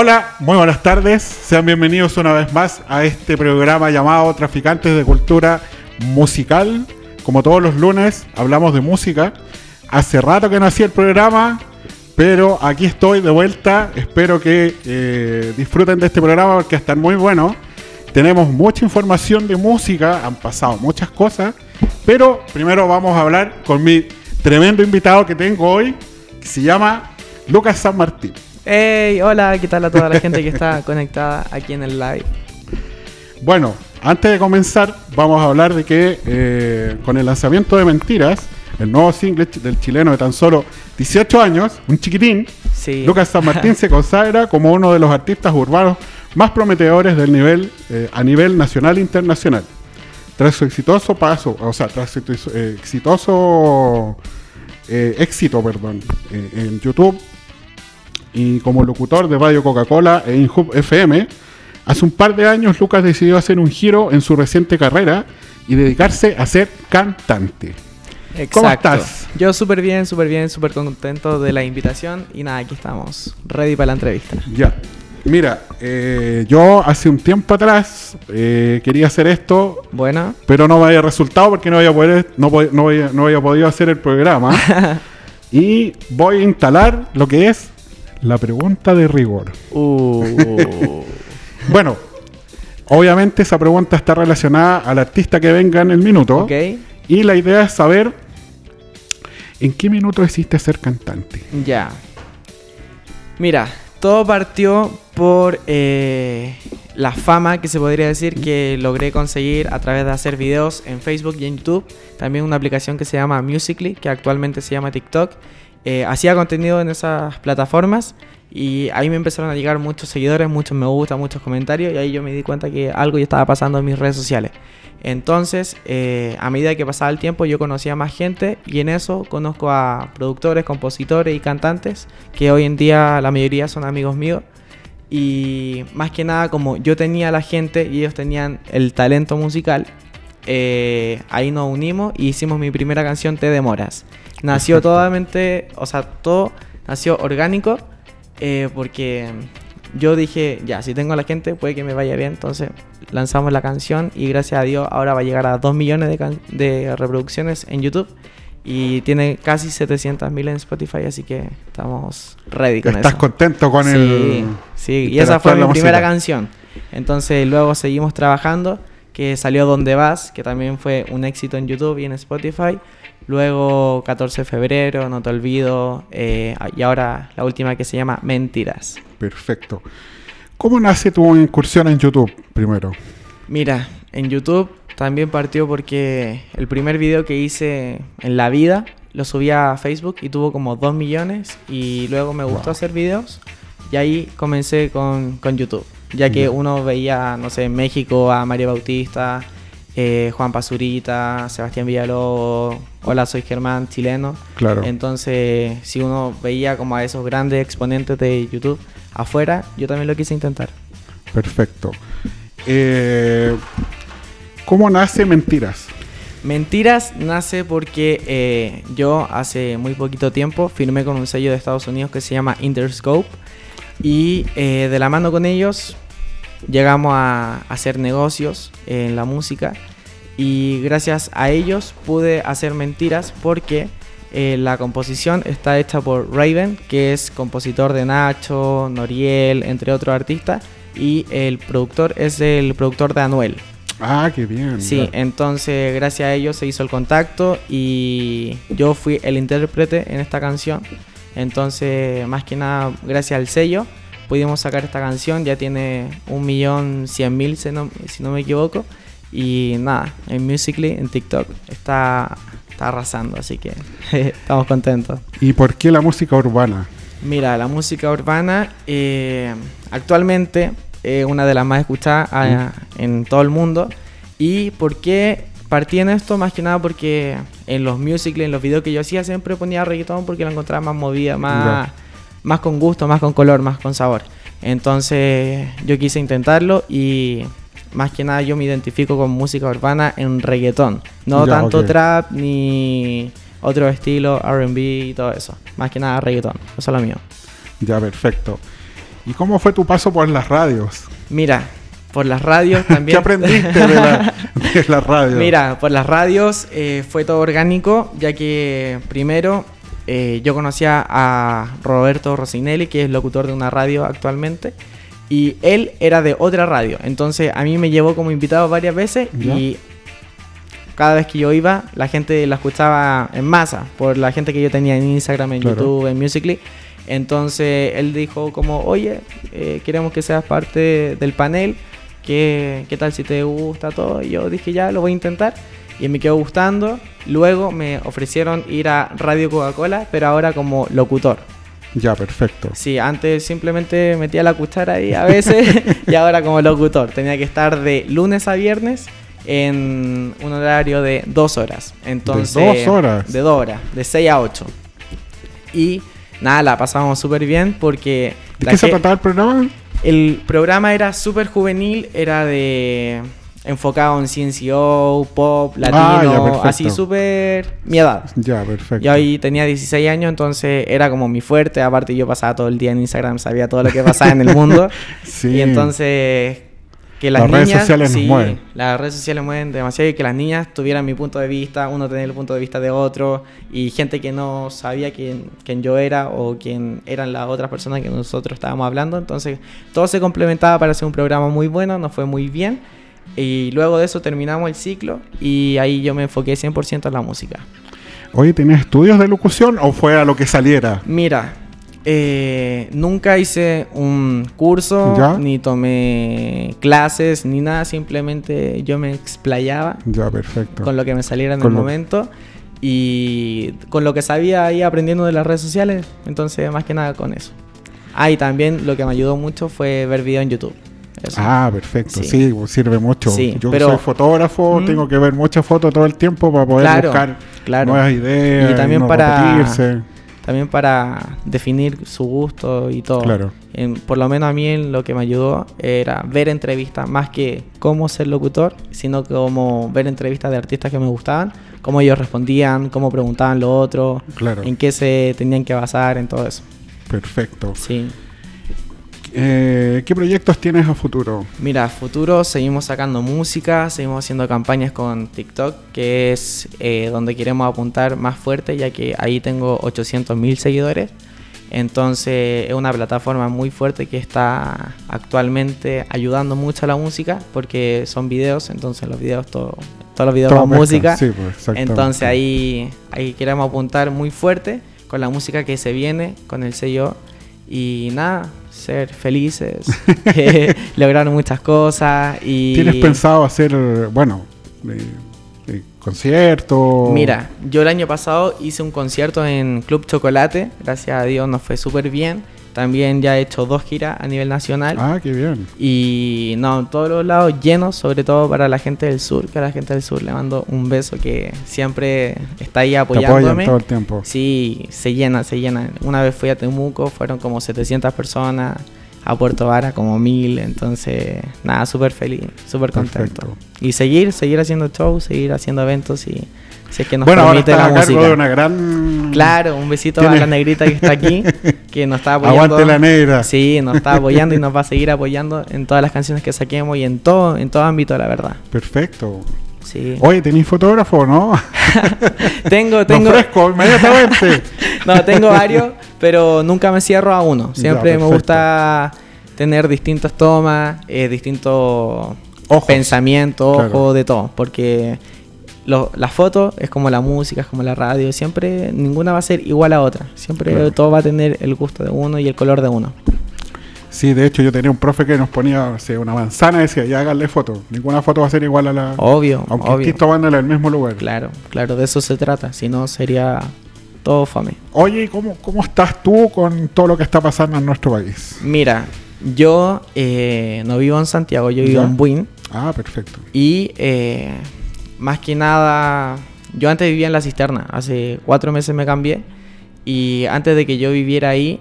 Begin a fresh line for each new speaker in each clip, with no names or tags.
Hola, muy buenas tardes. Sean bienvenidos una vez más a este programa llamado Traficantes de Cultura Musical. Como todos los lunes, hablamos de música. Hace rato que no hacía el programa, pero aquí estoy de vuelta. Espero que eh, disfruten de este programa porque está muy bueno. Tenemos mucha información de música, han pasado muchas cosas. Pero primero vamos a hablar con mi tremendo invitado que tengo hoy, que se llama Lucas San Martín.
Hey, hola, ¿qué tal a toda la gente que está conectada aquí en el live?
Bueno, antes de comenzar, vamos a hablar de que eh, con el lanzamiento de Mentiras, el nuevo single del chileno de tan solo 18 años, un chiquitín, Lucas San Martín se consagra como uno de los artistas urbanos más prometedores del nivel, eh, a nivel nacional e internacional. Tras su exitoso paso, o sea, tras su eh, exitoso éxito, perdón, en YouTube y como locutor de Radio Coca-Cola e InHub FM, hace un par de años Lucas decidió hacer un giro en su reciente carrera y dedicarse a ser cantante.
Exacto. ¿Cómo estás? Yo súper bien, súper bien, súper contento de la invitación y nada, aquí estamos, ready para la entrevista.
Ya. Mira, eh, yo hace un tiempo atrás eh, quería hacer esto,
bueno,
pero no me había resultado porque no había, poder, no, no, no había podido hacer el programa. y voy a instalar lo que es la pregunta de rigor. Uh. bueno, obviamente esa pregunta está relacionada al artista que venga en el minuto. Y la idea es saber en qué minuto existe ser cantante.
Ya. Mira, todo partió por eh, la fama que se podría decir que logré conseguir a través de hacer videos en Facebook y en YouTube. También una aplicación que se llama Musically, que actualmente se llama TikTok. Eh, hacía contenido en esas plataformas y ahí me empezaron a llegar muchos seguidores, muchos me gusta, muchos comentarios y ahí yo me di cuenta que algo ya estaba pasando en mis redes sociales. Entonces, eh, a medida que pasaba el tiempo, yo conocía más gente y en eso conozco a productores, compositores y cantantes que hoy en día la mayoría son amigos míos. Y más que nada, como yo tenía la gente y ellos tenían el talento musical, eh, ahí nos unimos y hicimos mi primera canción, Te Demoras. Nació totalmente, o sea, todo nació orgánico eh, porque yo dije, ya, si tengo a la gente, puede que me vaya bien. Entonces lanzamos la canción y gracias a Dios ahora va a llegar a 2 millones de, reproducciones en YouTube. Y tiene casi 700.000 en Spotify, así que estamos ready con
¿Estás contento con el...?
Sí, y esa fue mi primera canción. Entonces luego seguimos trabajando, que salió Donde Vas, que también fue un éxito en YouTube y en Spotify. Luego 14 de febrero, No te olvido. Eh, y ahora la última que se llama Mentiras.
Perfecto. ¿Cómo nace tu incursión en YouTube primero?
Mira, en YouTube también partió porque el primer video que hice en la vida lo subí a Facebook y tuvo como 2 millones. Y luego me gustó hacer videos. Y ahí comencé con, con YouTube. Ya que uno veía, no sé, en México a María Bautista eh, Juan Pazurita, Sebastián Villalobos, Hola, soy Germán, chileno.
Claro.
Entonces, si uno veía como a esos grandes exponentes de YouTube afuera, yo también lo quise intentar.
Perfecto. Eh, ¿Cómo nace Mentiras?
Mentiras nace porque eh, yo hace muy poquito tiempo firmé con un sello de Estados Unidos que se llama Interscope y de la mano con ellos llegamos a hacer negocios en la música y gracias a ellos pude hacer mentiras porque eh, la composición está hecha por Raven, que es compositor de Nacho, Noriel, entre otros artistas, y el productor es el productor de Anuel.
Ah, qué bien.
Sí, entonces gracias a ellos se hizo el contacto y yo fui el intérprete en esta canción. Entonces, más que nada, gracias al sello, pudimos sacar esta canción, ya tiene un millón cien mil si no, me equivoco. Y nada, en Musically, en TikTok, está, está arrasando, así que estamos contentos.
¿Y por qué la música urbana?
Mira, la música urbana eh, actualmente es una de las más escuchadas ah, mm. en todo el mundo. ¿Y por qué partí en esto? Más que nada porque en los musicals, en los videos que yo hacía, siempre ponía reggaetón porque la encontraba más movida, más más con gusto, más con color, más con sabor. Entonces yo quise intentarlo y más que nada yo me identifico con música urbana en reggaetón. No tanto trap ni otro estilo, RB y todo eso. Más que nada reggaetón. Eso es lo mío.
Ya, perfecto. ¿Y cómo fue tu paso por las radios?
Mira, por las radios también.
¿Qué aprendiste de, las radios?
Mira, por las radios eh, fue todo orgánico, ya que primero eh, yo conocía a Roberto Rosinelli, que es locutor de una radio actualmente, y él era de otra radio. Entonces a mí me llevó como invitado varias veces y cada vez que yo iba, la gente la escuchaba en masa, por la gente que yo tenía en Instagram, en YouTube, en Musically. Entonces él dijo como, oye, eh, queremos que seas parte del panel, ¿Qué, ¿qué tal si te gusta todo? Y yo dije, ya, lo voy a intentar. Y me quedó gustando. Luego me ofrecieron ir a Radio Coca-Cola, pero ahora como locutor.
Ya, perfecto.
Sí, antes simplemente metía la cuchara ahí a veces y ahora como locutor. Tenía que estar de lunes a viernes en un horario de dos horas. Entonces,
¿De dos horas?
De dos horas, de 6 a 8. Y nada, la pasábamos súper bien porque...
¿De qué se trataba el programa?
El programa era súper juvenil, era de enfocado en CNCO, pop, ah, latino, así súper mi edad.
Ya, perfecto.
Yo ahí tenía 16 años, entonces era como mi fuerte. Aparte, yo pasaba todo el día en Instagram, sabía todo lo que pasaba en el mundo. sí. Y entonces que las, redes sociales nos mueven. Las redes sociales mueven demasiado y que las niñas tuvieran mi punto de vista, uno tener el punto de vista de otro y gente que no sabía quién, quién yo era o quién eran las otras personas que nosotros estábamos hablando. Entonces todo se complementaba para hacer un programa muy bueno, nos fue muy bien y luego de eso terminamos el ciclo y ahí yo me enfoqué 100% en la música.
Oye, ¿tenías estudios de locución o fue a lo que saliera?
Mira, eh, nunca hice un curso, ni tomé clases, ni nada, simplemente yo me explayaba
ya, perfecto.
con lo que me saliera en el momento y con lo que sabía ahí aprendiendo de las redes sociales, entonces más que nada con eso. Ah, y también lo que me ayudó mucho fue ver videos en YouTube.
Ah, perfecto, sí, sirve mucho. yo soy fotógrafo, tengo que ver muchas fotos todo el tiempo para poder buscar nuevas ideas.
Y también para también para definir su gusto y todo.
Claro.
por lo menos a mí lo que me ayudó era ver entrevistas, más que cómo ser locutor, sino como ver entrevistas de artistas que me gustaban, cómo ellos respondían, cómo preguntaban lo otro,
claro.
en qué se tenían que basar, en todo eso.
Perfecto.
Sí.
Eh, ¿Qué proyectos tienes a futuro?
Mira, a futuro seguimos sacando música, seguimos haciendo campañas con TikTok, que es eh, donde queremos apuntar más fuerte, ya que ahí tengo 800 mil seguidores. Entonces es una plataforma muy fuerte que está actualmente ayudando mucho a la música porque son videos, entonces los videos, todo, todos los videos con música.
Pues,
entonces ahí, ahí queremos apuntar muy fuerte con la música que se viene, con el sello. Y nada, ser felices, lograr muchas cosas y...
¿Tienes pensado hacer, bueno, eh, conciertos?
Mira, yo el año pasado hice un concierto en Club Chocolate, gracias a Dios nos fue súper bien. También ya he hecho dos giras a nivel nacional.
Ah, qué bien.
Y no, todos los lados llenos, sobre todo para la gente del sur, que a la gente del sur le mando un beso que siempre está ahí apoyándome.
todo el tiempo.
Sí, se llena, se llena. Una vez fui a Temuco, fueron como 700 personas. A Puerto Vara como mil, entonces nada, súper feliz, súper contento. Y seguir, seguir haciendo shows, seguir haciendo eventos y si es que nos
bueno,
permite
ahora
la música.
de una gran...
Claro, un besito a la negrita que está aquí, que nos está apoyando.
Aguante la negra.
Sí, nos está apoyando y nos va a seguir apoyando en todas las canciones que saquemos y en todo, en todo ámbito, la verdad.
Perfecto.
Sí.
Oye, ¿tenéis fotógrafo no?
tengo, tengo.
fresco, inmediatamente.
no, tengo varios, pero nunca me cierro a uno. Siempre me gusta tener distintas tomas, eh, distintos pensamientos, ojos, de todo. Porque la foto es como la música, es como la radio, siempre ninguna va a ser igual a otra, siempre todo va a tener el gusto de uno y el color de uno.
Sí, de hecho yo tenía un profe que nos ponía una manzana y decía, ya háganle foto, ninguna foto va a ser igual a la...
Obvio,
aunque
obvio.
estés en el mismo lugar.
Claro, claro, de eso se trata, si no sería todo fame.
Oye, ¿cómo, ¿cómo estás tú con todo lo que está pasando en nuestro país?
Mira, yo eh, no vivo en Santiago, yo vivo en Buin.
Ah, perfecto.
Y... Eh, más que nada, yo antes vivía en la cisterna, hace cuatro meses me cambié y antes de que yo viviera ahí,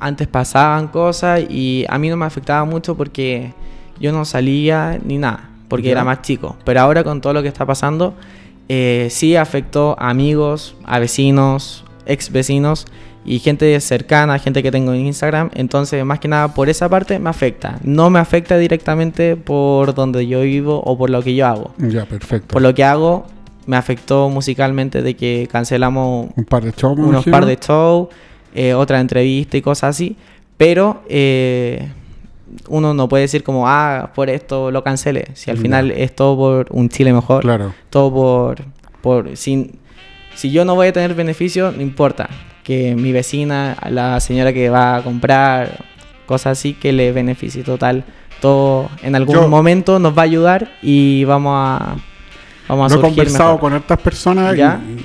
antes pasaban cosas y a mí no me afectaba mucho porque yo no salía ni nada, porque era más chico. Pero ahora con todo lo que está pasando, eh, sí afectó a amigos, a vecinos, ex vecinos y gente cercana, gente que tengo en Instagram. Entonces, más que nada por esa parte me afecta. No me afecta directamente por donde yo vivo o por lo que yo hago.
Ya, perfecto.
Por lo que hago, me afectó musicalmente de que cancelamos
un par de shows,
unos par de shows, eh, otra entrevista y cosas así. Pero eh, uno no puede decir como, ah, por esto lo cancele. Si al final es todo por un Chile mejor.
Claro.
Todo por... por sin, si yo no voy a tener beneficio, no importa que mi vecina, la señora que va a comprar, cosas así que le beneficie total. Todo en algún momento nos va a ayudar y vamos a vamos a
Lo he conversado con estas personas ¿Ya? y,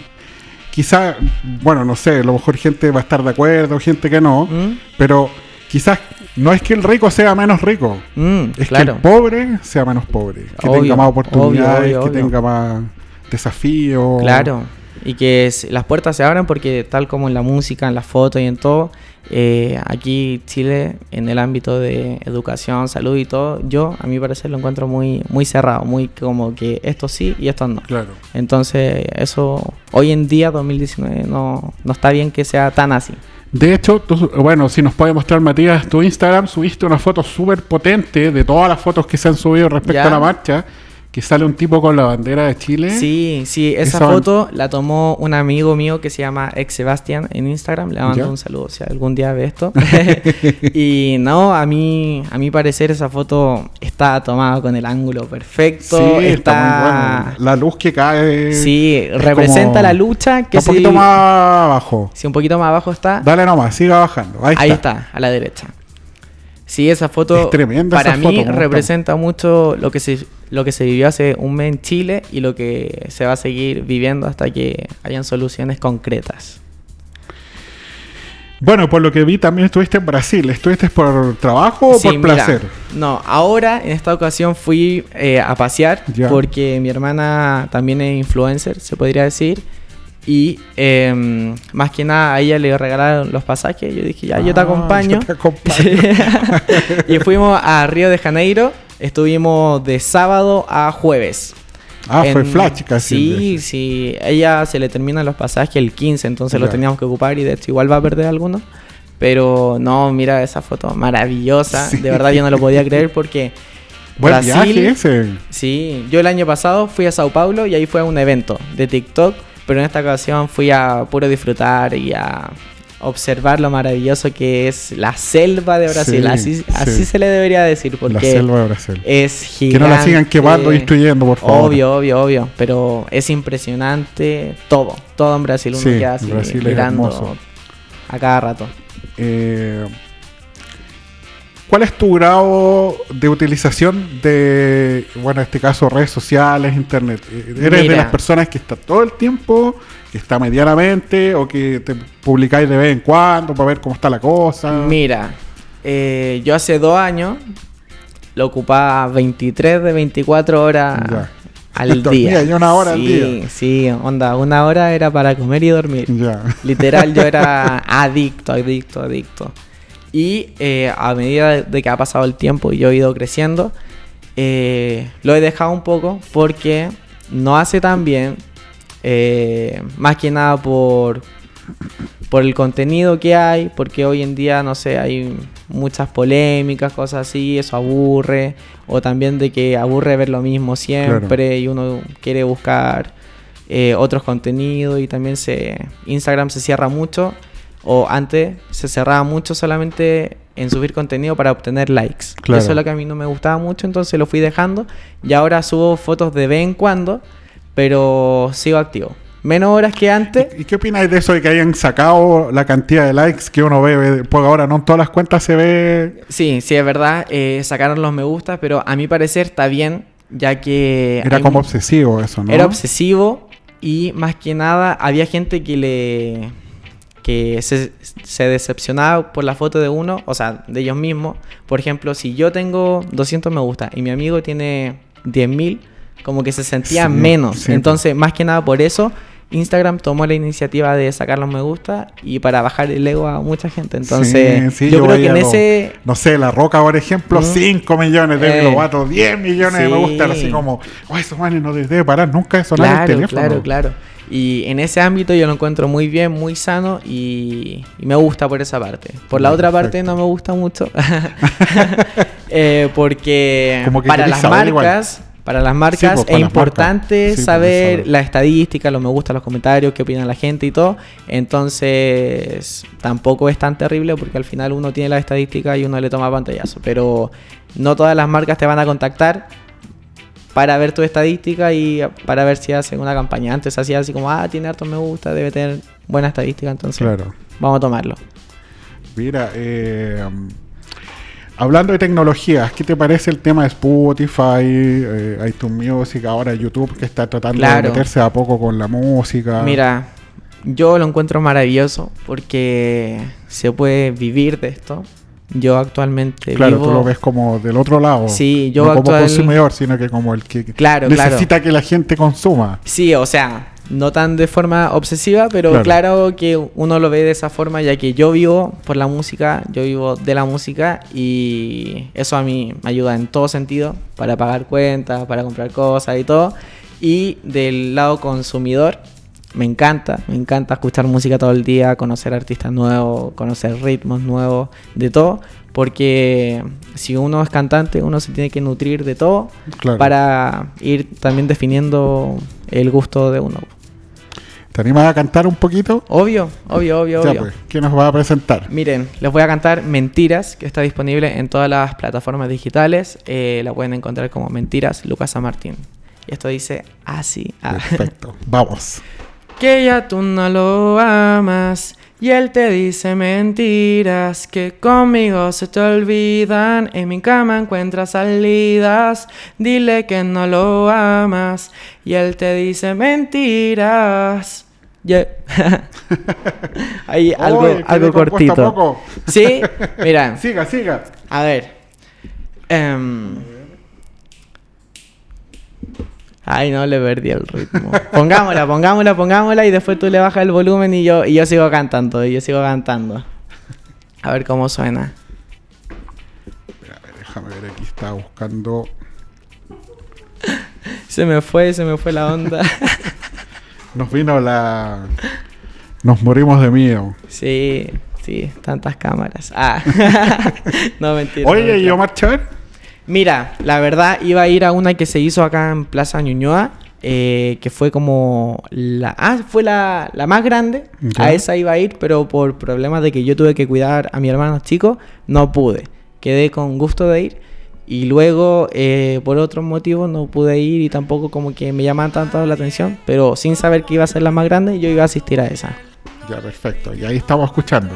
quizás, bueno, no sé, a lo mejor gente va a estar de acuerdo, gente que no, ¿Mm? pero quizás no es que el rico sea menos rico, mm, es que el pobre sea menos pobre, que tenga más oportunidades, que tenga más desafíos.
Claro y que las puertas se abran porque tal como en la música, en la foto y en todo, eh, aquí Chile en el ámbito de educación, salud y todo, yo a mi parecer lo encuentro muy, muy cerrado, muy como que esto sí y esto no.
Claro.
Entonces eso hoy en día, 2019, no, no está bien que sea tan así.
De hecho, bueno, si nos puede mostrar Matías tu Instagram, subiste una foto súper potente de todas las fotos que se han subido respecto a la marcha que sale un tipo con la bandera de Chile.
Sí, sí, esa foto la tomó un amigo mío que se llama Ex Sebastián en Instagram. Le mando un saludo si algún día ve esto. y no, a mí, a mi parecer esa foto está tomada con el ángulo perfecto. Sí, está,
muy bueno. La luz que cae.
Sí, representa la lucha que
está un poquito más abajo.
Sí, un poquito más abajo está.
Dale nomás, siga bajando. Ahí,
Ahí está, a la derecha. Sí, esa foto para mí representa mucho lo que se lo que se vivió hace un mes en Chile y lo que se va a seguir viviendo hasta que hayan soluciones concretas.
Bueno, por lo que vi también estuviste en Brasil. ¿Estuviste por trabajo o por placer?
No, ahora en esta ocasión fui eh, a pasear porque mi hermana también es influencer, se podría decir. Y em, más que nada a ella le regalaron los pasajes. Yo dije, ya, yo te ah, acompaño. y fuimos a Río de Janeiro. Estuvimos de sábado a jueves.
Ah, fue flash casi.
Sí, sí. Ella se le terminan los pasajes el 15, entonces lo teníamos que ocupar y de hecho igual va a perder algunos. Pero no, mira esa foto maravillosa. De verdad yo no lo podía creer porque...
Buen viaje ese.
Sí, yo el año pasado fui a Sao Paulo y ahí fue a un evento de TikTok pero en esta ocasión fui a puro disfrutar y a observar lo maravilloso que es la selva de Brasil. así, así se le debería decir. Porque la selva de Brasil. Es gigante.
Que no la sigan quemando y destruyendo, por favor.
Obvio, obvio, obvio. Pero es impresionante todo. Todo en Brasil. Uno queda así mirando a cada rato.
Eh, ¿Cuál es tu grado de utilización de, bueno, en este caso, redes sociales, internet? ¿Eres de las personas que está todo el tiempo, que está medianamente, o que te publicáis de vez en cuando para ver cómo está la cosa?
Mira, eh, yo hace dos años lo ocupaba 23 de 24 horas al día.
Y una hora al
día. Sí, onda, una hora era para comer y dormir. Literal, yo era adicto, adicto, adicto. Y eh, a medida de que ha pasado el tiempo y yo he ido creciendo, eh, lo he dejado un poco porque no hace tan bien. Eh, más que nada por, por el contenido que hay, porque hoy en día, no sé, hay muchas polémicas, cosas así, eso aburre. O también de que aburre ver lo mismo siempre y uno quiere buscar otros contenidos y también se Instagram se cierra mucho o antes se cerraba mucho solamente en subir contenido para obtener likes. Eso es lo que a mí no me gustaba mucho, entonces lo fui dejando y ahora subo fotos de vez en cuando, pero sigo activo. Menos horas que antes.
¿Y qué opináis de eso de que hayan sacado la cantidad de likes que uno ve? Porque ahora no en todas las cuentas se ve.
Sí, sí, es verdad. Eh, sacaron los me gusta, pero a mi parecer está bien, ya que.
Era como obsesivo eso, ¿no?
Era obsesivo y más que nada había gente que le que se, se, decepcionaba por la foto de uno, o sea, de ellos mismos. Por ejemplo, si yo tengo 200 me gusta y mi amigo tiene 10.000, como que se sentía menos. Entonces, más que nada por eso, Instagram tomó la iniciativa de sacar los me gusta y para bajar el ego a mucha gente. Entonces, yo, creo que en ese.
No sé, La Roca, por ejemplo, 5 millones de eh, 10 millones de me gusta, así como, oh, esos manes no debe parar nunca de sonar
claro, Claro, claro. Y en ese ámbito yo lo encuentro muy bien, muy sano y, me gusta por esa parte. Por la otra parte no me gusta mucho. Eh, porque para las marcas... Para las marcas pues, es importante pues, saber la estadística, lo me gusta, los comentarios, qué opina la gente y todo. Entonces, tampoco es tan terrible porque al final uno tiene la estadística y uno le toma pantallazo. Pero no todas las marcas te van a contactar para ver tu estadística y para ver si hacen una campaña. Antes hacía así como, ah, tiene harto me gusta, debe tener buena estadística, entonces claro. vamos a tomarlo.
Mira, eh, hablando de tecnologías, ¿qué te parece el tema de Spotify, eh, iTunes Music, ahora YouTube que está tratando de meterse a poco con la música?
Mira, yo lo encuentro maravilloso porque se puede vivir de esto. Yo actualmente
claro, tú lo ves como del otro lado.
Sí, yo
no como consumidor, sino que como el que necesita que la gente consuma.
Sí, o sea, no tan de forma obsesiva, pero claro. que uno lo ve de esa forma, ya que yo vivo por la música, yo vivo de la música y eso a mí me ayuda en todo sentido, para pagar cuentas, para comprar cosas y todo. Y del lado consumidor, me encanta, me encanta escuchar música todo el día, conocer artistas nuevos, conocer ritmos nuevos, de todo, porque si uno es cantante, uno se tiene que nutrir de todo para ir también definiendo el gusto de uno.
¿Te animas a cantar un poquito?
Obvio, obvio, obvio, obvio.
Pues, ¿qué nos va a presentar?
Miren, les voy a cantar Mentiras, que está disponible en todas las plataformas digitales. Eh, la pueden encontrar como Mentiras, Lucas San Martín. Y esto dice así.
Ah. Perfecto, vamos.
que ya tú no lo amas y él te dice mentiras que conmigo se te olvidan. En mi cama encuentras salidas. Dile que no lo amas y él te dice mentiras. Yeah. Ahí algo, algo cortito. Sí, mira.
siga, siga.
A ver. Um, Ay, no, le perdí el ritmo. Pongámosla, pongámosla, pongámosla y después tú le bajas el volumen y yo, y yo sigo cantando, y yo sigo cantando. A ver cómo suena.
déjame ver, aquí está buscando.
Se me fue, se me fue la onda.
Nos vino la. Nos morimos de miedo.
Sí, sí, tantas cámaras. Ah. no, mentira.
Oye, ¿y Omar Chávez?
Mira, la verdad iba a ir a una que se hizo acá en Plaza Ñuñoa, eh, que fue como la... Ah, fue la, más grande. A esa iba a ir, pero por problemas de que yo tuve que cuidar a mi hermano chico, no pude. Quedé con gusto de ir. Y luego, eh, por otros motivos, no pude ir y tampoco como que me llamaban tanto la atención. Pero sin saber que iba a ser la más grande, yo iba a asistir a esa.
Ya, perfecto. Y ahí estamos escuchando.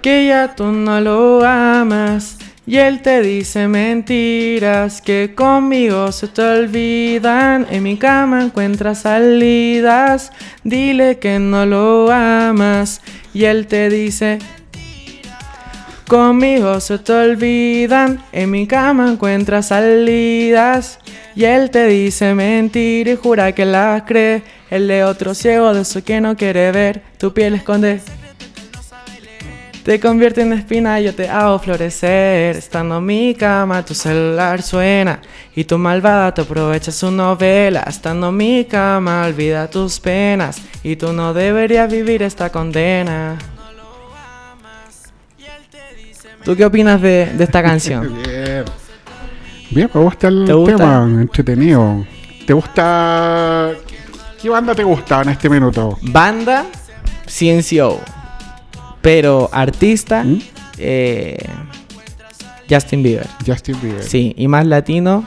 Que ya tú no lo amas. Y él te dice mentiras que conmigo se te olvidan. En mi cama encuentras salidas. Dile que no lo amas. Y él te dice Conmigo se te olvidan, en mi cama encuentras salidas. Y él te dice mentira y jura que las cree. El de otro ciego de eso que no quiere ver, tu piel esconde te convierte en espina, yo te hago florecer. Estando en mi cama, tu celular suena. Y tu malvada te aprovecha su novela. Estando en mi cama, olvida tus penas. Y tú no deberías vivir esta condena. ¿Tú qué opinas de, esta canción?
Bien. Bien, me gusta el tema, entretenido. ¿Te gusta. ¿Qué banda te gusta en este minuto?
Banda Ciencio. Pero artista, ¿Mm? eh, Justin Bieber.
Justin Bieber.
Sí, y más latino,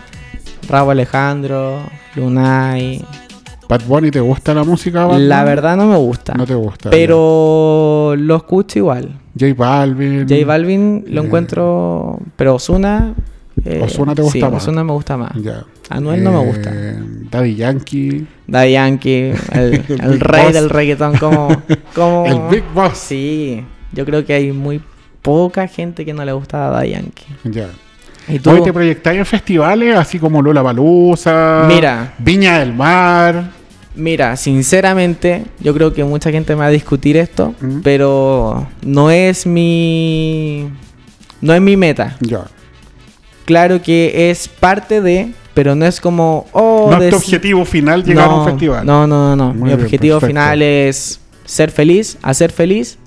Rabo Alejandro, Lunay.
¿Bad Bunny te gusta la música?
la verdad no me gusta.
No te gusta.
Pero lo escucho igual.
J Balvin.
J Balvin lo encuentro. Pero Osuna.
Eh, ¿Osuna te gusta sí, más?
Osuna me gusta más. Ya. Anuel no me gusta. Eh,
Daddy Yankee.
Daddy Yankee, el, rey del reggaetón, como, como.
El Big Boss.
Sí, yo creo que hay muy poca gente que no le gusta a Daddy Yankee.
Ya. ¿Y tú? Hoy te proyectáis en festivales así como Lola Balusa,
Mira.
Viña del Mar.
Mira, sinceramente, yo creo que mucha gente me va a discutir esto, mm. pero no es mi. No es mi meta.
Ya.
Claro que es parte de, pero no es como... Oh,
no es tu objetivo final llegar a un festival.
No, no, no. Mi objetivo final es ser feliz, hacer feliz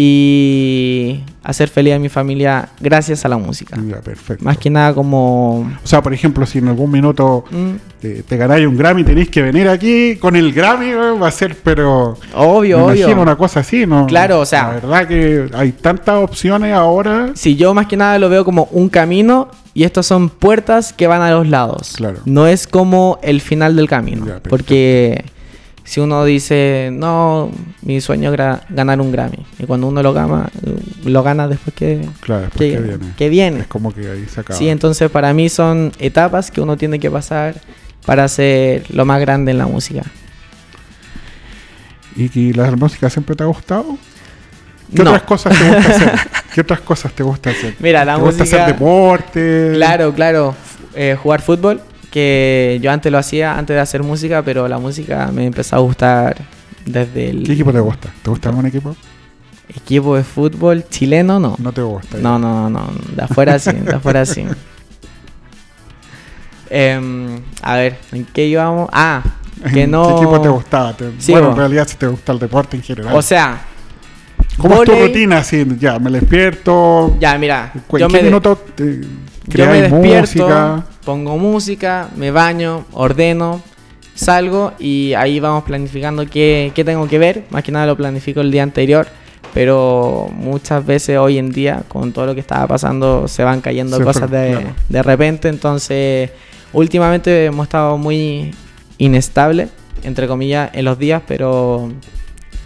y hacer feliz a mi familia gracias a la música.
Ya, perfecto.
Más que nada como...
O sea, por ejemplo, si en algún minuto mm. te, ganáis un Grammy, tenéis que venir aquí con el Grammy, va a ser, pero...
Obvio, me
Imagino una cosa así, ¿no?
Claro, o sea...
La verdad que hay tantas opciones ahora.
Si yo más que nada lo veo como un camino y estas son puertas que van a los lados.
Claro.
No es como el final del camino. porque si uno dice, no, mi sueño era ganar un Grammy, y cuando uno lo gana, lo gana después que,
claro, que, viene.
que, viene.
Es como que ahí se acaba.
Sí, entonces para mí son etapas que uno tiene que pasar para ser lo más grande en la música.
¿Y, la música siempre te ha gustado? ¿Qué otras cosas te gusta hacer? ¿Qué otras cosas te gusta hacer?
Mira, la
¿Te
música...
gusta hacer deporte?
Claro, claro. Eh, jugar fútbol que yo antes lo hacía antes de hacer música, pero la música me empezó a gustar desde el...
¿Qué equipo te gusta? ¿Te gusta algún equipo?
Equipo de fútbol chileno, no.
No te gusta.
No, no, no. De afuera sí, de afuera sí. Em, a ver, ¿en qué íbamos? Ah, que no...
¿Qué equipo te gustaba? bueno, en realidad si te gusta el deporte en general.
O sea...
¿Cómo es tu rutina? Así, ya, me despierto.
Ya, mira.
¿En yo me minuto
yo me despierto, pongo música, me baño, ordeno, salgo y ahí vamos planificando qué, tengo que ver. Más que nada lo planifico el día anterior, pero muchas veces hoy en día, con todo lo que estaba pasando, se van cayendo cosas de, de repente. Entonces, últimamente hemos estado muy inestable, entre comillas, en los días, pero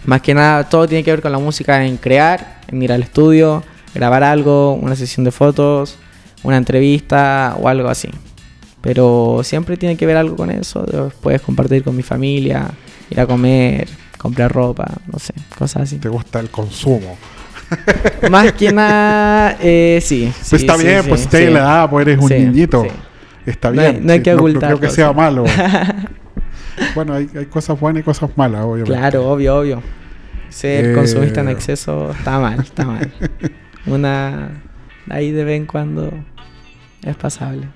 más que nada todo tiene que ver con la música en crear, en ir al estudio, grabar algo, una sesión de fotos una entrevista o algo así. Pero siempre tiene que ver algo con eso. Puedes compartir con mi familia, ir a comer, comprar ropa, no sé, cosas así.
¿Te gusta el consumo?
Más que nada, eh, sí,
pues está bien, pues te la edad, pues eres un niñito. Está bien.
No hay, que ocultar.
No creo que sea malo. bueno, hay, cosas buenas y cosas malas, obviamente.
Claro, obvio, obvio. Ser eh, consumista en exceso está mal, está mal. Una ahí de vez en cuando es pasable.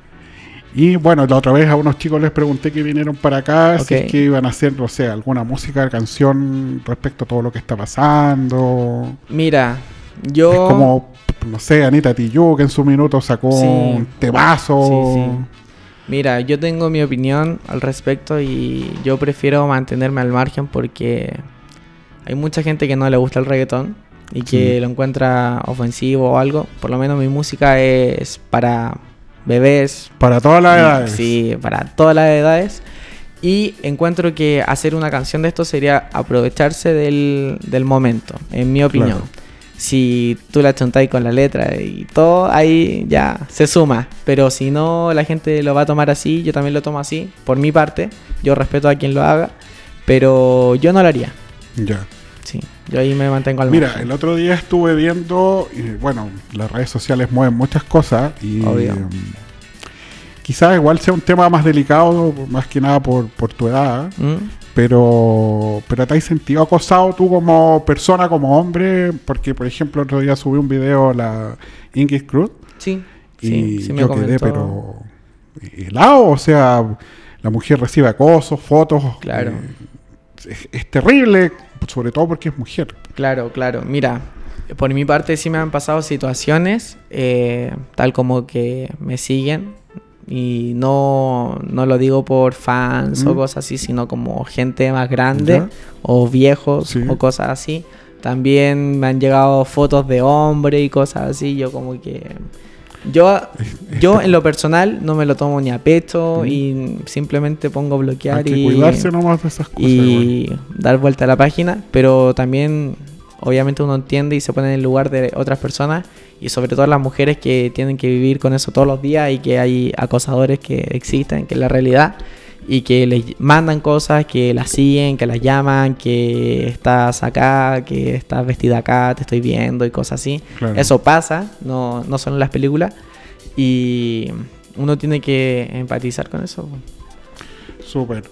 Y bueno, la otra vez a unos chicos les pregunté que vinieron para acá, si es que iban a hacer, no sé, alguna música, canción respecto a todo lo que está pasando.
Mira, yo...
Es como, no sé, Anita Tijoux, que en su minuto sacó un temazo. Sí,
Mira, yo tengo mi opinión al respecto y yo prefiero mantenerme al margen porque hay mucha gente que no le gusta el reggaetón y que lo encuentra ofensivo o algo. Por lo menos mi música es para bebés.
Para todas las edades.
Sí, para todas las edades. Y encuentro que hacer una canción de esto sería aprovecharse del, momento, en mi opinión. Si tú la chontáis con la letra y todo, ahí ya se suma. Pero si no, la gente lo va a tomar así, yo también lo tomo así, por mi parte. Yo respeto a quien lo haga, pero yo no lo haría.
Ya.
Sí, yo ahí me mantengo al
Mira, el otro día estuve viendo, y bueno, las redes sociales mueven muchas cosas y em, quizás igual sea un tema más delicado, más que nada por, tu edad, ¿Mm? pero, pero te has sentido acosado tú como persona, como hombre, porque por ejemplo otro día subí un video la Ingrid Cruz.
Sí,
y sí, me yo quedé pero helado, o sea, la mujer recibe acoso, fotos.
Claro.
Eh, es terrible sobre todo porque es mujer.
Claro, claro. Mira, por mi parte sí me han pasado situaciones, eh, tal como que me siguen, y no, no lo digo por fans o cosas así, sino como gente más grande o viejos o cosas así. También me han llegado fotos de hombre y cosas así, yo como que yo, yo en lo personal no me lo tomo ni a pecho y simplemente pongo bloquear
y, cuidarse nomás de esas cosas.
Y dar vuelta a la página, pero también obviamente uno entiende y se pone en el lugar de otras personas y sobre todo las mujeres que tienen que vivir con eso todos los días y que hay acosadores que existen, que es la realidad y que les mandan cosas, que las siguen, que las llaman, que estás acá, que estás vestida acá, te estoy viendo y cosas así. Eso pasa, no, no solo en las películas. Y uno tiene que empatizar con eso.
Súper.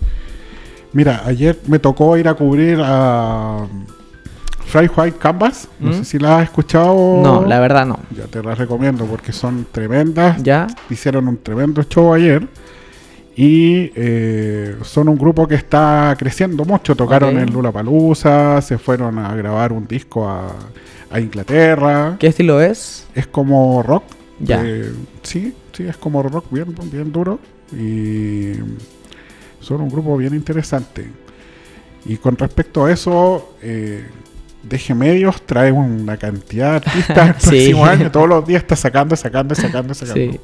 Mira, ayer me tocó ir a cubrir a Fry White Canvas. No sé ¿Mm? si la has escuchado.
No, la verdad no.
Ya te las recomiendo porque son tremendas.
Ya.
Hicieron un tremendo show ayer. Y eh, son un grupo que está creciendo mucho. Tocaron en Lula Palusa, se fueron a grabar un disco a, Inglaterra.
¿Qué estilo es?
Es como rock.
Ya.
Eh, sí, sí, es como rock bien, bien duro. Y son un grupo bien interesante. Y con respecto a eso, eh, Deje Medios trae una cantidad de artistas el próximo año. Todos los días está sacando, sacando, sacando, sacando.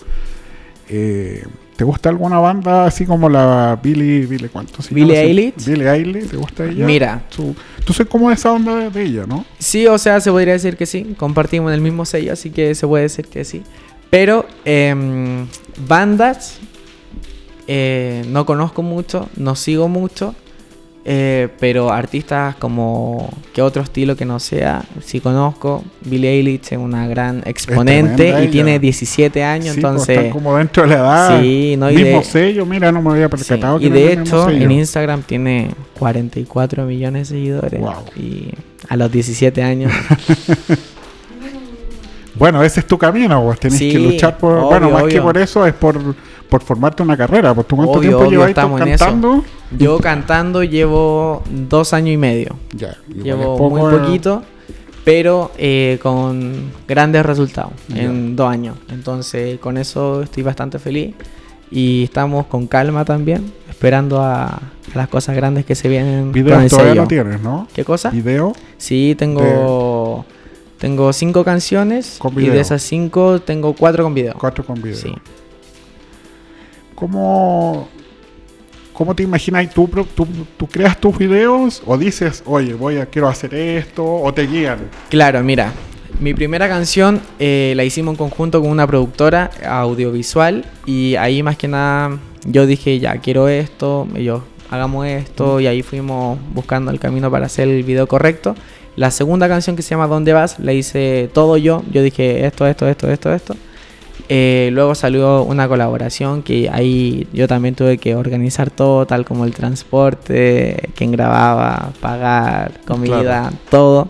Eh, ¿Te gusta alguna banda así como la Billy, Billy ¿cuánto
Billy Eilish?
Billy Eilish, ¿te gusta ella?
Mira.
Tú, tú sabes cómo es esa onda de, ella, ¿no?
Sí, o sea, se podría decir que sí. Compartimos el mismo sello, así que se puede decir que sí. Pero em, bandas eh, no conozco mucho, no sigo mucho. Eh, pero artistas como que otro estilo que no sea, si conozco, Billie Eilish es una gran exponente y tiene 17 años, pues, entonces...
Pues, como dentro de la edad.
Sí, no,
mismo sello, mira, no me había percatado.
y de hecho, en Instagram tiene 44 millones de seguidores. Y a los 17 años...
bueno, ese es tu camino, vos tenés que luchar por... bueno, más que por eso, es por por formarte una carrera. ¿Por tu cuánto tiempo llevas cantando?
Yo cantando llevo dos años y medio. Ya, llevo muy poquito, pero eh, con grandes resultados en dos años. Entonces, con eso estoy bastante feliz. Y estamos con calma también, esperando a, las cosas grandes que se vienen.
Videos todavía no tienes, ¿no?
¿Qué cosa?
¿Video?
Sí, tengo... Tengo cinco canciones y de esas cinco tengo cuatro con video.
Cuatro con video. Sí. ¿Cómo, cómo te imaginas tú, tú, creas tus videos o dices, oye, voy a, quiero hacer esto o te guían?
Claro, mira, mi primera canción eh, la hicimos en conjunto con una productora audiovisual y ahí más que nada yo dije, ya, quiero esto, ellos hagamos esto y ahí fuimos buscando el camino para hacer el video correcto. La segunda canción que se llama ¿Dónde vas? la hice todo yo, yo dije esto, esto, esto, esto, esto. Eh, luego salió una colaboración que ahí yo también tuve que organizar todo, tal como el transporte, quien grababa, pagar, comida, todo.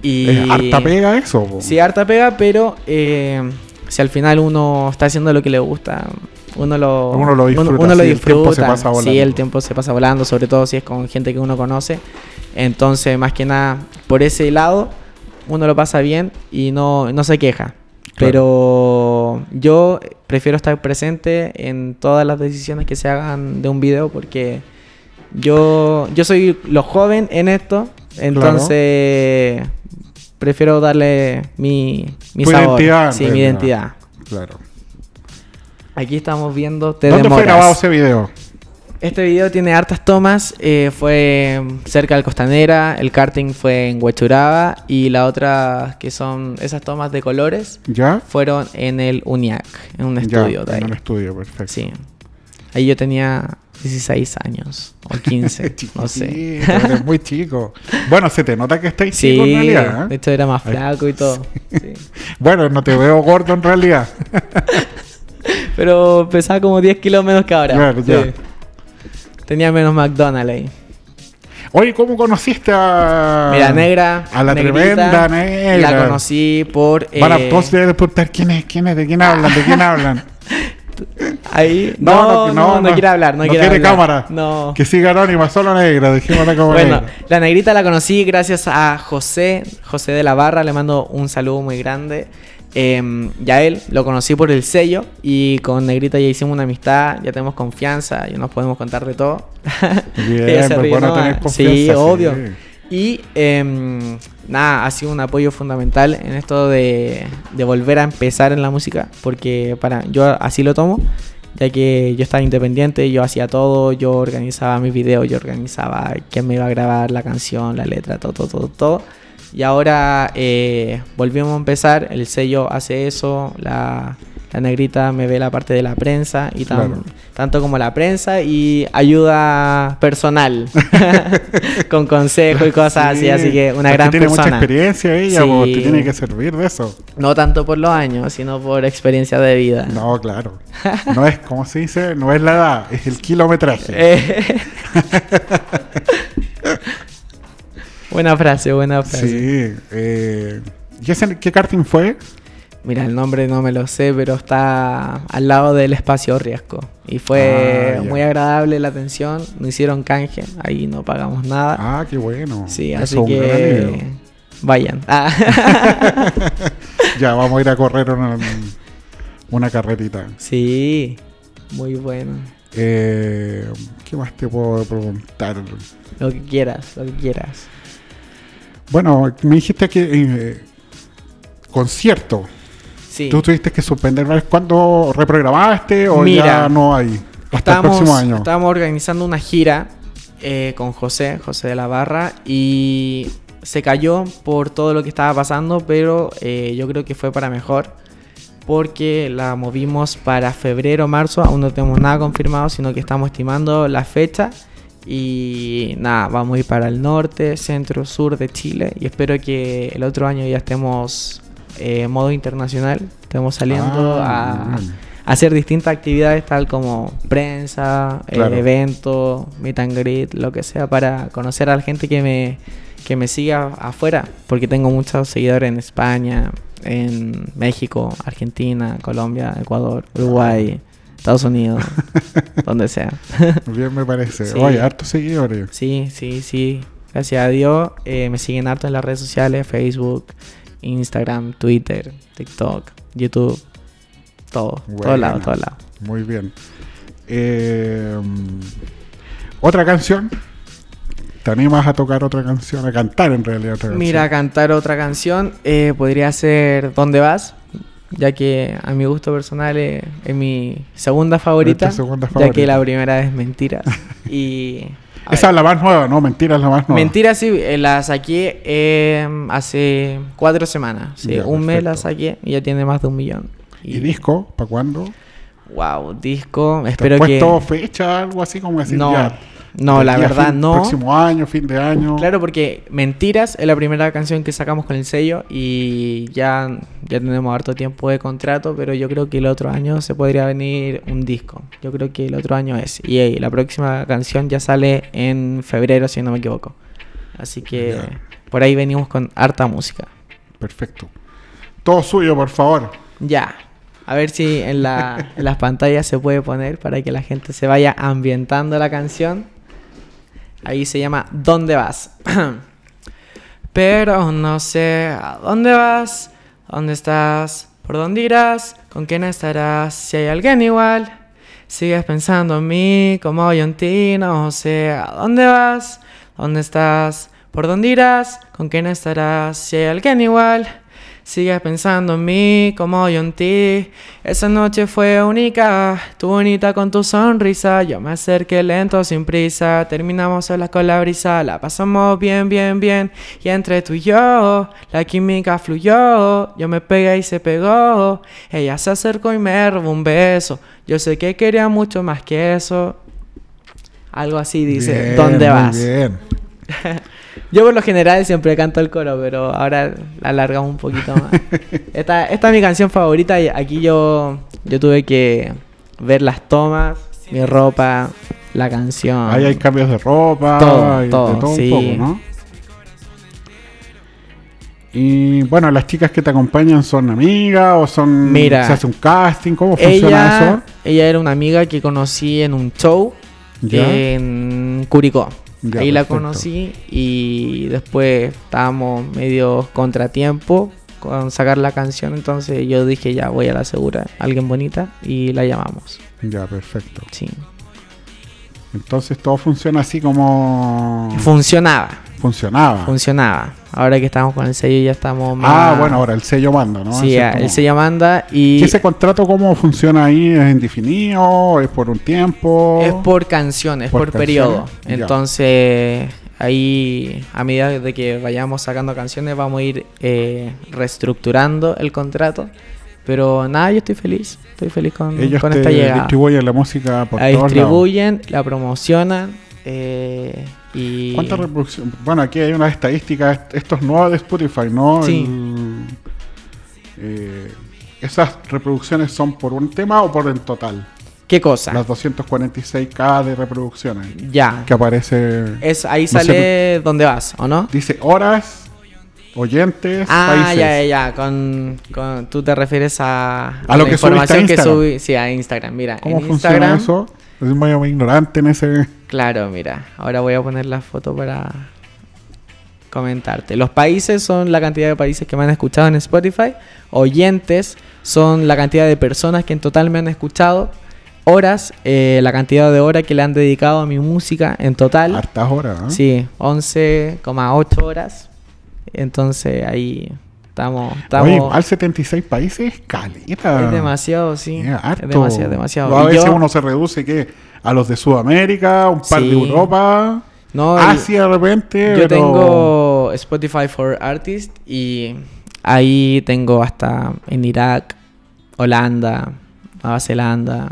Y harta pega eso.
Sí, harta pega, pero eh, si al final uno está haciendo lo que le gusta, uno lo,
uno lo disfruta.
Uno, lo disfruta. Sí, el tiempo se pasa volando, sobre todo si es con gente que uno conoce. Entonces, más que nada, por ese lado, uno lo pasa bien y no, no se queja. Pero yo prefiero estar presente en todas las decisiones que se hagan de un video porque yo, yo soy lo joven en esto, entonces prefiero darle mi, mi sabor.
Identidad,
sí, mi identidad.
Claro.
Aquí estamos viendo Te
¿Dónde fue grabado ese video?
Este video tiene hartas tomas. Eh, fue cerca del Costanera. El karting fue en Huechuraba. Y la otra, que son esas tomas de colores,
¿Ya?
fueron en el UNIAC, en un estudio de ahí.
En un estudio, perfecto.
Sí. Ahí yo tenía 16 años o 15, no sé.
Eres muy chico. Bueno, se te nota que estáis sí, chico en realidad. ¿eh?
De hecho, era más flaco y todo. Sí.
bueno, no te veo gordo en realidad.
Pero pesaba como 10 kilos menos que ahora. Claro, ya. Tenía menos McDonald's ahí.
Oye, ¿cómo conociste a.
Mira, negra.
A la tremenda negra.
La conocí por.
Eh... Van a todos deben preguntar quién es, quién es, de quién hablan, de quién hablan.
Ahí. No, no, no, no, quiere hablar, no, quiere, hablar.
cámara. No. Que siga anónima, solo negra, dijimos como Bueno,
la negrita la conocí gracias a José, José de la Barra, le mando un saludo muy grande. Eh, ya él lo conocí por el sello y con Negrita ya hicimos una amistad, ya tenemos confianza, y nos podemos contar de todo.
Bien, bueno tener confianza.
Sí, obvio. Y em, nada, ha sido un apoyo fundamental en esto de, de, volver a empezar en la música, porque para yo así lo tomo, ya que yo estaba independiente, yo hacía todo, yo organizaba mis videos, yo organizaba quién me iba a grabar la canción, la letra, todo, todo, todo. todo y ahora eh, volvimos a empezar, el sello hace eso, la, negrita me ve la parte de la prensa y tanto como la prensa y ayuda personal con consejos y cosas así, así que una gran
tiene mucha experiencia ella, te tiene que servir de eso.
No tanto por los años, sino por experiencia de vida.
No, claro. No es, como se dice, no es la edad, es el kilometraje.
Buena frase, buena frase.
Sí. Eh, ¿Qué karting fue?
Mira, el nombre no me lo sé, pero está al lado del espacio Riesgo. Y fue ah, muy agradable la atención. No hicieron canje, ahí no pagamos nada.
Ah, qué bueno.
Sí, así que vayan. Ah.
ya, vamos a ir a correr una, una carrerita.
Sí, muy bueno.
Eh, ¿Qué más te puedo preguntar?
Lo que quieras, lo que quieras.
Bueno, me dijiste que eh, concierto. Sí. ¿Tú tuviste que suspender ¿Cuándo reprogramaste o ya no hay?
Hasta el próximo año. Estábamos organizando una gira eh, con José, José de la Barra, y se cayó por todo lo que estaba pasando, pero eh, yo creo que fue para mejor porque la movimos para febrero, marzo, aún no tenemos nada confirmado, sino que estamos estimando la fecha y nada, vamos a ir para el norte, centro, sur de Chile. Y espero que el otro año ya estemos en eh, modo internacional, estemos saliendo ah, a, hacer distintas actividades tal como prensa, eh, eventos, meet and greet, lo que sea, para conocer a la gente que me, que me siga afuera, porque tengo muchos seguidores en España, en México, Argentina, Colombia, Ecuador, Uruguay. Estados Unidos, donde sea.
Bien me parece. Oye, hartos seguidores.
Sí, sí, sí. Gracias a Dios. Eh, me siguen harto en las redes sociales, Facebook, Instagram, Twitter, TikTok, YouTube. Todo. todo lado, todo lado.
Muy bien. Eh, Otra canción ¿Te animas a tocar otra canción? A cantar en realidad otra
canción. Mira, cantar otra canción eh, podría ser ¿Dónde vas? Ya que a mi gusto personal es, mi segunda favorita, Ya que la primera es Mentira. y.
Esa es la más nueva, ¿no? Mentira es la más nueva.
Mentira sí, eh, la saqué eh, hace cuatro semanas. Sí, un mes la saqué y ya tiene más de un millón.
¿Y, disco? ¿Para cuándo?
Wow, disco. Espero
¿Te has puesto fecha, algo así como decir
no, no, la verdad no.
Próximo año, fin de año.
Claro, porque Mentiras es la primera canción que sacamos con el sello y ya, ya tenemos harto tiempo de contrato, pero yo creo que el otro año se podría venir un disco. Yo creo que el otro año es. Y la próxima canción ya sale en febrero, si no me equivoco. Así que por ahí venimos con harta música.
Perfecto. Todo suyo, por favor.
Ya. A ver si en, la, en las pantallas se puede poner para que la gente se vaya ambientando la canción. Ahí se llama ¿Dónde vas? Pero no sé a dónde vas, dónde estás, por dónde irás, con quién estarás, si hay alguien igual. Sigues pensando en mí, como yo en ti, no sé a dónde vas, dónde estás, por dónde irás, con quién estarás, si hay alguien igual. Sigues pensando en mí como yo en ti. Esa noche fue única, tú bonita con tu sonrisa. Yo me acerqué lento, sin prisa. Terminamos solas con la brisa, la pasamos bien, bien, bien. Y entre tú y yo, la química fluyó. Yo me pegué y se pegó. Ella se acercó y me robó un beso. Yo sé que quería mucho más que eso. Algo así dice, ¿dónde vas? Bien. Yo por lo general siempre canto el coro, pero ahora la alargamos un poquito más. esta, esta es mi canción favorita y aquí yo, yo tuve que ver las tomas, mi ropa, la canción.
Ahí hay cambios de ropa, todo, todo, sí. un poco, ¿no? Y bueno, las chicas que te acompañan son amigas o son.
Mira.
¿Se hace un casting? ¿Cómo funciona eso?
Ella era una amiga que conocí en un show en Curicó. Ahí la conocí y después estábamos medio contratiempo con sacar la canción, entonces yo dije ya voy a la segura, alguien bonita y la llamamos.
Ya, perfecto.
Sí.
Entonces todo funciona así como...
Funcionaba.
Funcionaba.
Funcionaba. Ahora que estamos con el sello ya estamos
más... Ah, bueno, ahora el sello manda, ¿no?
Sí, el sello manda y...
¿Ese contrato cómo funciona ahí? ¿Es indefinido? ¿Es por un tiempo?
Es por canciones, por, por periodo. Entonces, ahí a medida de que vayamos sacando canciones vamos a ir eh, reestructurando el contrato pero nada, yo estoy feliz. Estoy feliz con, con esta llegada.
distribuyen la música por
La distribuyen, la promocionan. Eh, y...
¿Cuántas reproducciones? Bueno, aquí hay unas estadísticas. Esto es nuevo de Spotify, ¿no?
Sí.
Eh, ¿Esas reproducciones son por un tema o por el total?
¿Qué cosa?
Las 246k de reproducciones.
Ya.
Que aparece.
Es, ahí sale dónde vas, ¿o no?
Dice horas oyentes,
ah,
países.
ya, ya, con, con, tú te refieres a,
A lo
la
que
información
subiste a
que subí, sí, a Instagram. Mira,
¿Cómo
en
funciona
Instagram,
eso? Soy muy ignorante en ese.
claro, mira, ahora voy a poner la foto para comentarte. Los países son la cantidad de países que me han escuchado en Spotify. Oyentes son la cantidad de personas que en total me han escuchado. Horas, eh, la cantidad de horas que le han dedicado a mi música en total.
Hartas horas. ¿eh?
Sí, 11,8 horas. Entonces ahí estamos. estamos
Oye, igual 76 países, caleta.
es demasiado, sí.
Es.
Es demasiado, demasiado.
A veces
yo-
uno se reduce que a los de Sudamérica, un par de. Europa,
no,
Asia de repente.
yo
pero-
tengo Spotify for Artists y ahí tengo hasta en Irak, Holanda, Nueva Zelanda.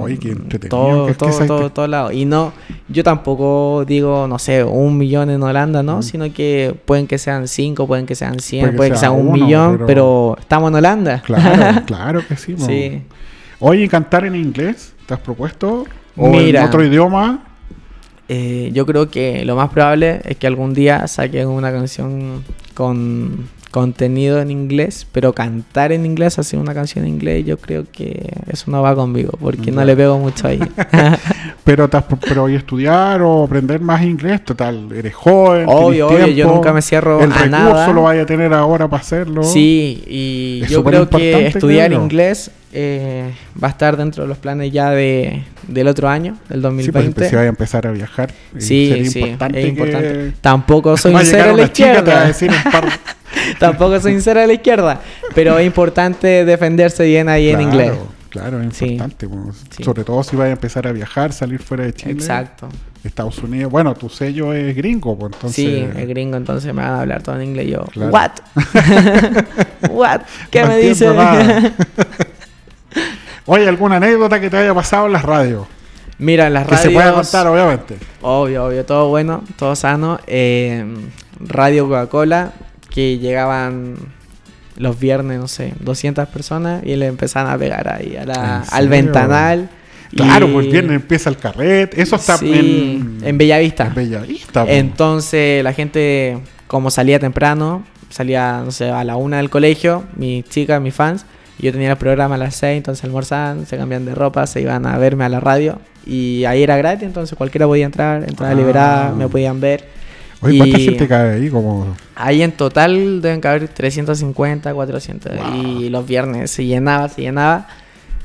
Oye, qué entretenido,
todo,
que es que
todo, todo, todo lado. Y no, yo tampoco digo, no sé, un millón en Holanda, ¿no?
Mm.
Sino que pueden que sean cinco, pueden que sean cien,
Puede que
pueden que
sea
sean un millón,
pero-
pero... estamos en Holanda.
Claro, claro que sí.
sí.
Oye, ¿cantar en inglés? ¿Te has propuesto? ¿O
Mira.
en otro idioma?
Eh, yo creo que lo más probable es que algún día saquen una canción con contenido en inglés, pero cantar en inglés, hacer una canción en inglés, yo creo que eso no va conmigo, porque no
Ya.
le pego mucho ahí.
Pero, te has pro- pero ¿y estudiar o aprender más inglés? Total, eres joven.
Obvio, obvio, yo
tiempo,
nunca me cierro
El
a
recurso
nada.
lo vaya a tener ahora para hacerlo.
Sí, y
Es
yo creo que estudiar
creo yo.
inglés eh, va a estar dentro de los planes ya de, del otro año, del
Sí, pues
2020.
si a empezar a viajar. eh,
Sí,
sería
sí,
importante
es importante.
que-
Tampoco soy un cero a la
una chica, te va a
izquierda.
decir un par-
Tampoco soy sincera de la izquierda, pero es importante defenderse bien ahí en
Claro,
inglés.
Claro, es
Sí.
importante.
Sí.
Sobre todo si vaya a empezar a viajar, salir fuera de Chile.
Exacto.
Estados Unidos. Bueno, tu sello es gringo, pues entonces.
Sí, es gringo, entonces me van a hablar todo en inglés. Yo,
Claro.
¿what? ¿What? ¿Qué
No
me dice?
Oye, ¿alguna anécdota que te haya pasado en las radios?
Mira, en las
Que
radios.
se pueda contar, obviamente.
Obvio, obvio, todo bueno, todo sano. Eh, Radio Coca-Cola, que llegaban los viernes, no sé, 200 personas y le empezaban a pegar ahí a la-
¿En
al ventanal.
Claro,
y-
pues viernes empieza el carret. Eso está
Sí,
en,
en Bellavista.
en Bellavista. pues.
Entonces la gente, como salía temprano, salía, no sé, a la una del colegio, mis chicas, mis fans, y yo tenía el programa a las seis, entonces almorzaban, se cambian de ropa, se iban a verme a la radio, y ahí era gratis, entonces cualquiera podía entrar, entrada
Ah.
liberada, me podían ver.
Oye, ¿cuánta
y-
gente cae ahí? Como...
Ahí en total deben caber 350, 400,
Wow.
y los viernes se llenaba, se llenaba,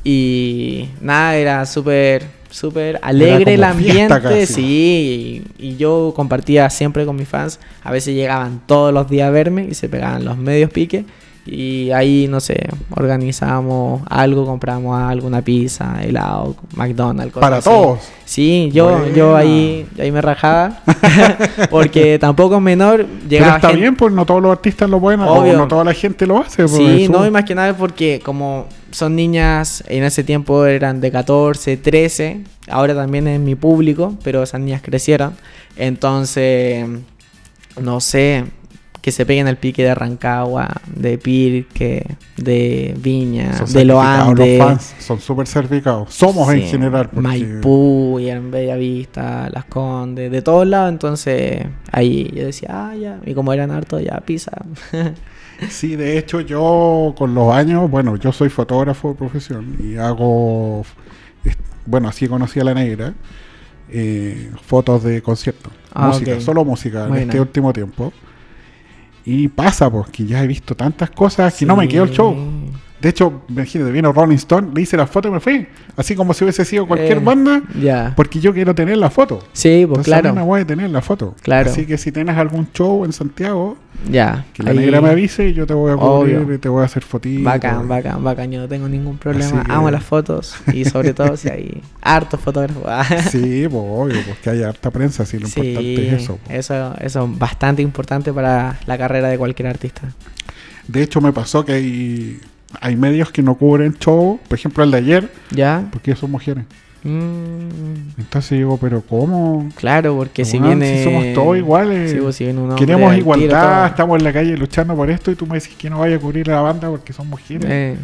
y nada, era súper, súper alegre el ambiente, sí, y, y yo compartía siempre con mis fans, a veces llegaban todos los días a verme y se pegaban los medios piques, y ahí, no sé, organizábamos algo, compramos algo, una pizza, helado, McDonald's, cosas
Para
así.
todos.
Sí, yo, yo ahí, ahí me rajaba, porque tampoco es menor,
Pero
llegaba
está
gente-
bien, pues no todos los artistas lo pueden hacer. O no toda la gente lo hace. pues,
Sí,
eso-
no, y más que nada porque como son niñas, en ese tiempo eran de 14, 13, ahora también es mi público, pero esas niñas crecieron. Entonces, no sé, que se peguen el pique de Rancagua, de Pirque, de Viña,
Son
de Andes.
Los fans son súper certificados. Somos en general. porque-
Maipú, y en Bellavista, Las Condes, de todos lados. Entonces, ahí yo decía, ah, ya. Y como eran hartos, ya, pisa.
Sí, de hecho yo con los años, bueno, yo soy fotógrafo de profesión y hago, bueno, así conocí a la negra, eh, fotos de conciertos,
Ah,
música, solo música en este último tiempo. Y pasa, pues, que ya he visto tantas cosas que no me quedo el show. De hecho, imagínate, vino Rolling Stone, le hice la foto y me fui. Así como si hubiese sido cualquier
Eh,
banda,
Ya.
porque yo quiero tener la foto.
Sí, pues
Entonces
claro.
me voy a tener la foto.
Claro.
Así que si tienes algún show en Santiago,
Ya.
que la
ahí-
negra me avise y yo te voy a cubrir te voy a hacer fotitos.
Bacán, bacán, bacán. Yo no tengo ningún problema.
Que-
Amo las fotos. Y sobre todo si hay hartos fotógrafos.
Sí, pues obvio, pues que haya harta prensa, sí, lo importante es eso. pues.
eso, eso es bastante importante para la carrera de cualquier artista.
De hecho, me pasó que hay, hay medios que no cubren show, por ejemplo el de ayer,
¿Ya?
porque son mujeres.
Mm,
Entonces digo, pero ¿cómo?
claro, porque si viene...
si somos todos iguales.
Sí, pues, si
Queremos
tiro,
igualdad, estamos en la calle luchando por esto y tú me decís que no vaya a cubrir a la banda porque son mujeres.
Eh,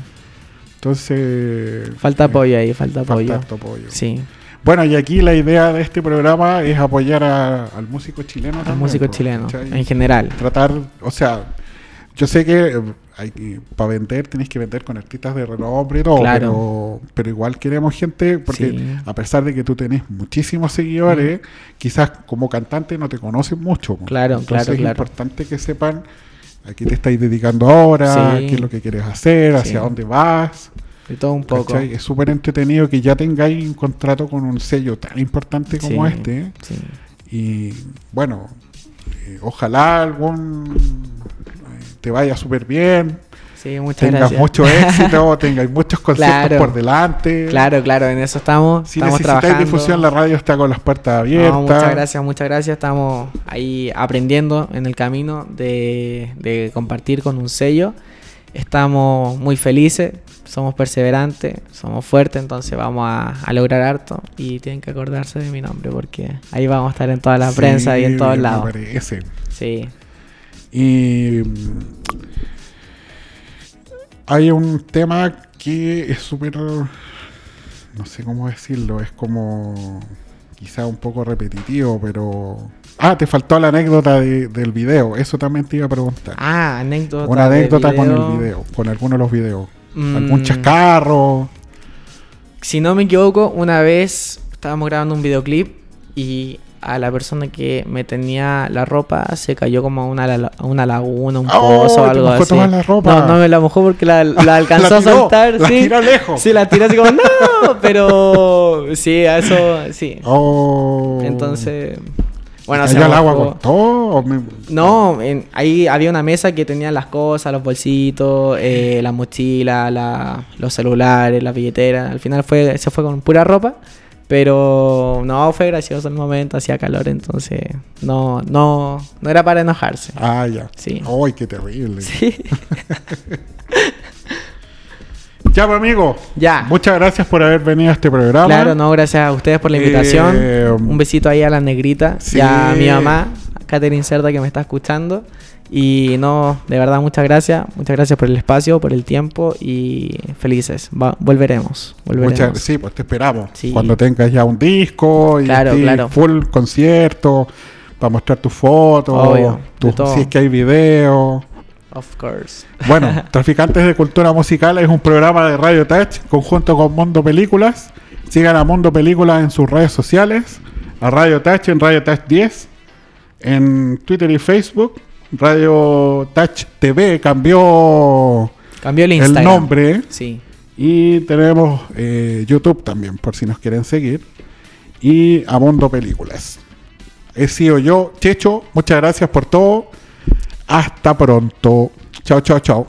Entonces...
falta
eh,
apoyo ahí, falta
falta
apoyo.
harto apoyo.
Sí.
Bueno, y aquí la idea de este programa es apoyar al músico chileno.
Al músico chileno, en general.
Tratar, o sea, yo sé que eh, hay para vender tenéis que vender con artistas de renombre y todo, pero, pero, igual queremos gente, porque a pesar de que tú tenés muchísimos seguidores, quizás como cantante no te conocen mucho.
Claro, claro,
es importante que sepan a qué te estáis dedicando ahora, qué es lo que quieres hacer, hacia dónde vas.
De todo un poco.
Es súper entretenido que ya tengáis un contrato con un sello tan importante como este. Y bueno, eh, ojalá algún te vaya súper bien.
Sí, muchas
tengas mucho éxito, tengas muchos conciertos por delante.
Claro, claro, en eso estamos.
Si estamos necesitáis difusión, la radio está con las puertas abiertas.
muchas gracias, muchas gracias. Estamos ahí aprendiendo en el camino de, de compartir con un sello. Estamos muy felices somos perseverantes, somos fuertes, entonces vamos a, lograr harto. Y tienen que acordarse de mi nombre porque ahí vamos a estar en toda la prensa y en todos lados. Sí.
Y hay un tema que es súper, no sé cómo decirlo, es como quizá un poco repetitivo, pero... Ah, te faltó la anécdota del video, eso también te iba a preguntar.
Ah, anécdota.
Una anécdota con el video, con alguno de los videos. ¿Algún mm. chascarro?
Si no me equivoco, una vez estábamos grabando un videoclip y a la persona que me tenía la ropa se cayó como a una, una laguna, un oh, pozo o algo así.
La ropa.
No, no me la mojó porque la, alcanzó a soltar.
La
sí.
tiró lejos.
Sí, la tiró así como, no, pero sí, a eso, sí.
Oh.
Entonces, bueno,
¿Se el agua con todo?
No, ahí había una mesa que tenía las cosas, los bolsitos, eh, la mochila, la, los celulares, la billetera. Al final fue, se fue con pura ropa. Pero no, fue gracioso el momento, hacía calor, entonces no, no, no era para enojarse.
Ah, ya.
Sí.
¡Ay, qué terrible!
Sí.
Ya, pues, amigo.
Ya.
Muchas gracias por haber venido a este programa.
Claro, no, gracias a ustedes por la invitación. Eh, Un besito ahí a la negrita y a mi mamá, Catherine Cerda, que me está escuchando. Y no, de verdad, muchas gracias. Muchas gracias por el espacio, por el tiempo y felices. volveremos. volveremos.
sí, pues te esperamos. Cuando tengas ya un disco y
claro, claro.
full concierto, para mostrar tus fotos, si es que hay video.
Of course.
Bueno, Traficantes de Cultura Musical es un programa de Radio Touch conjunto con Mundo Películas. Sigan a Mundo Películas en sus redes sociales, a Radio Touch en Radio Touch 10, en Twitter y Facebook. Radio Touch TV cambió,
cambió el,
el nombre.
Sí.
Y tenemos eh, YouTube también, por si nos quieren seguir. Y a Mundo Películas. He sido yo, Checho. Muchas gracias por todo. Hasta pronto. Chao, chao, chao.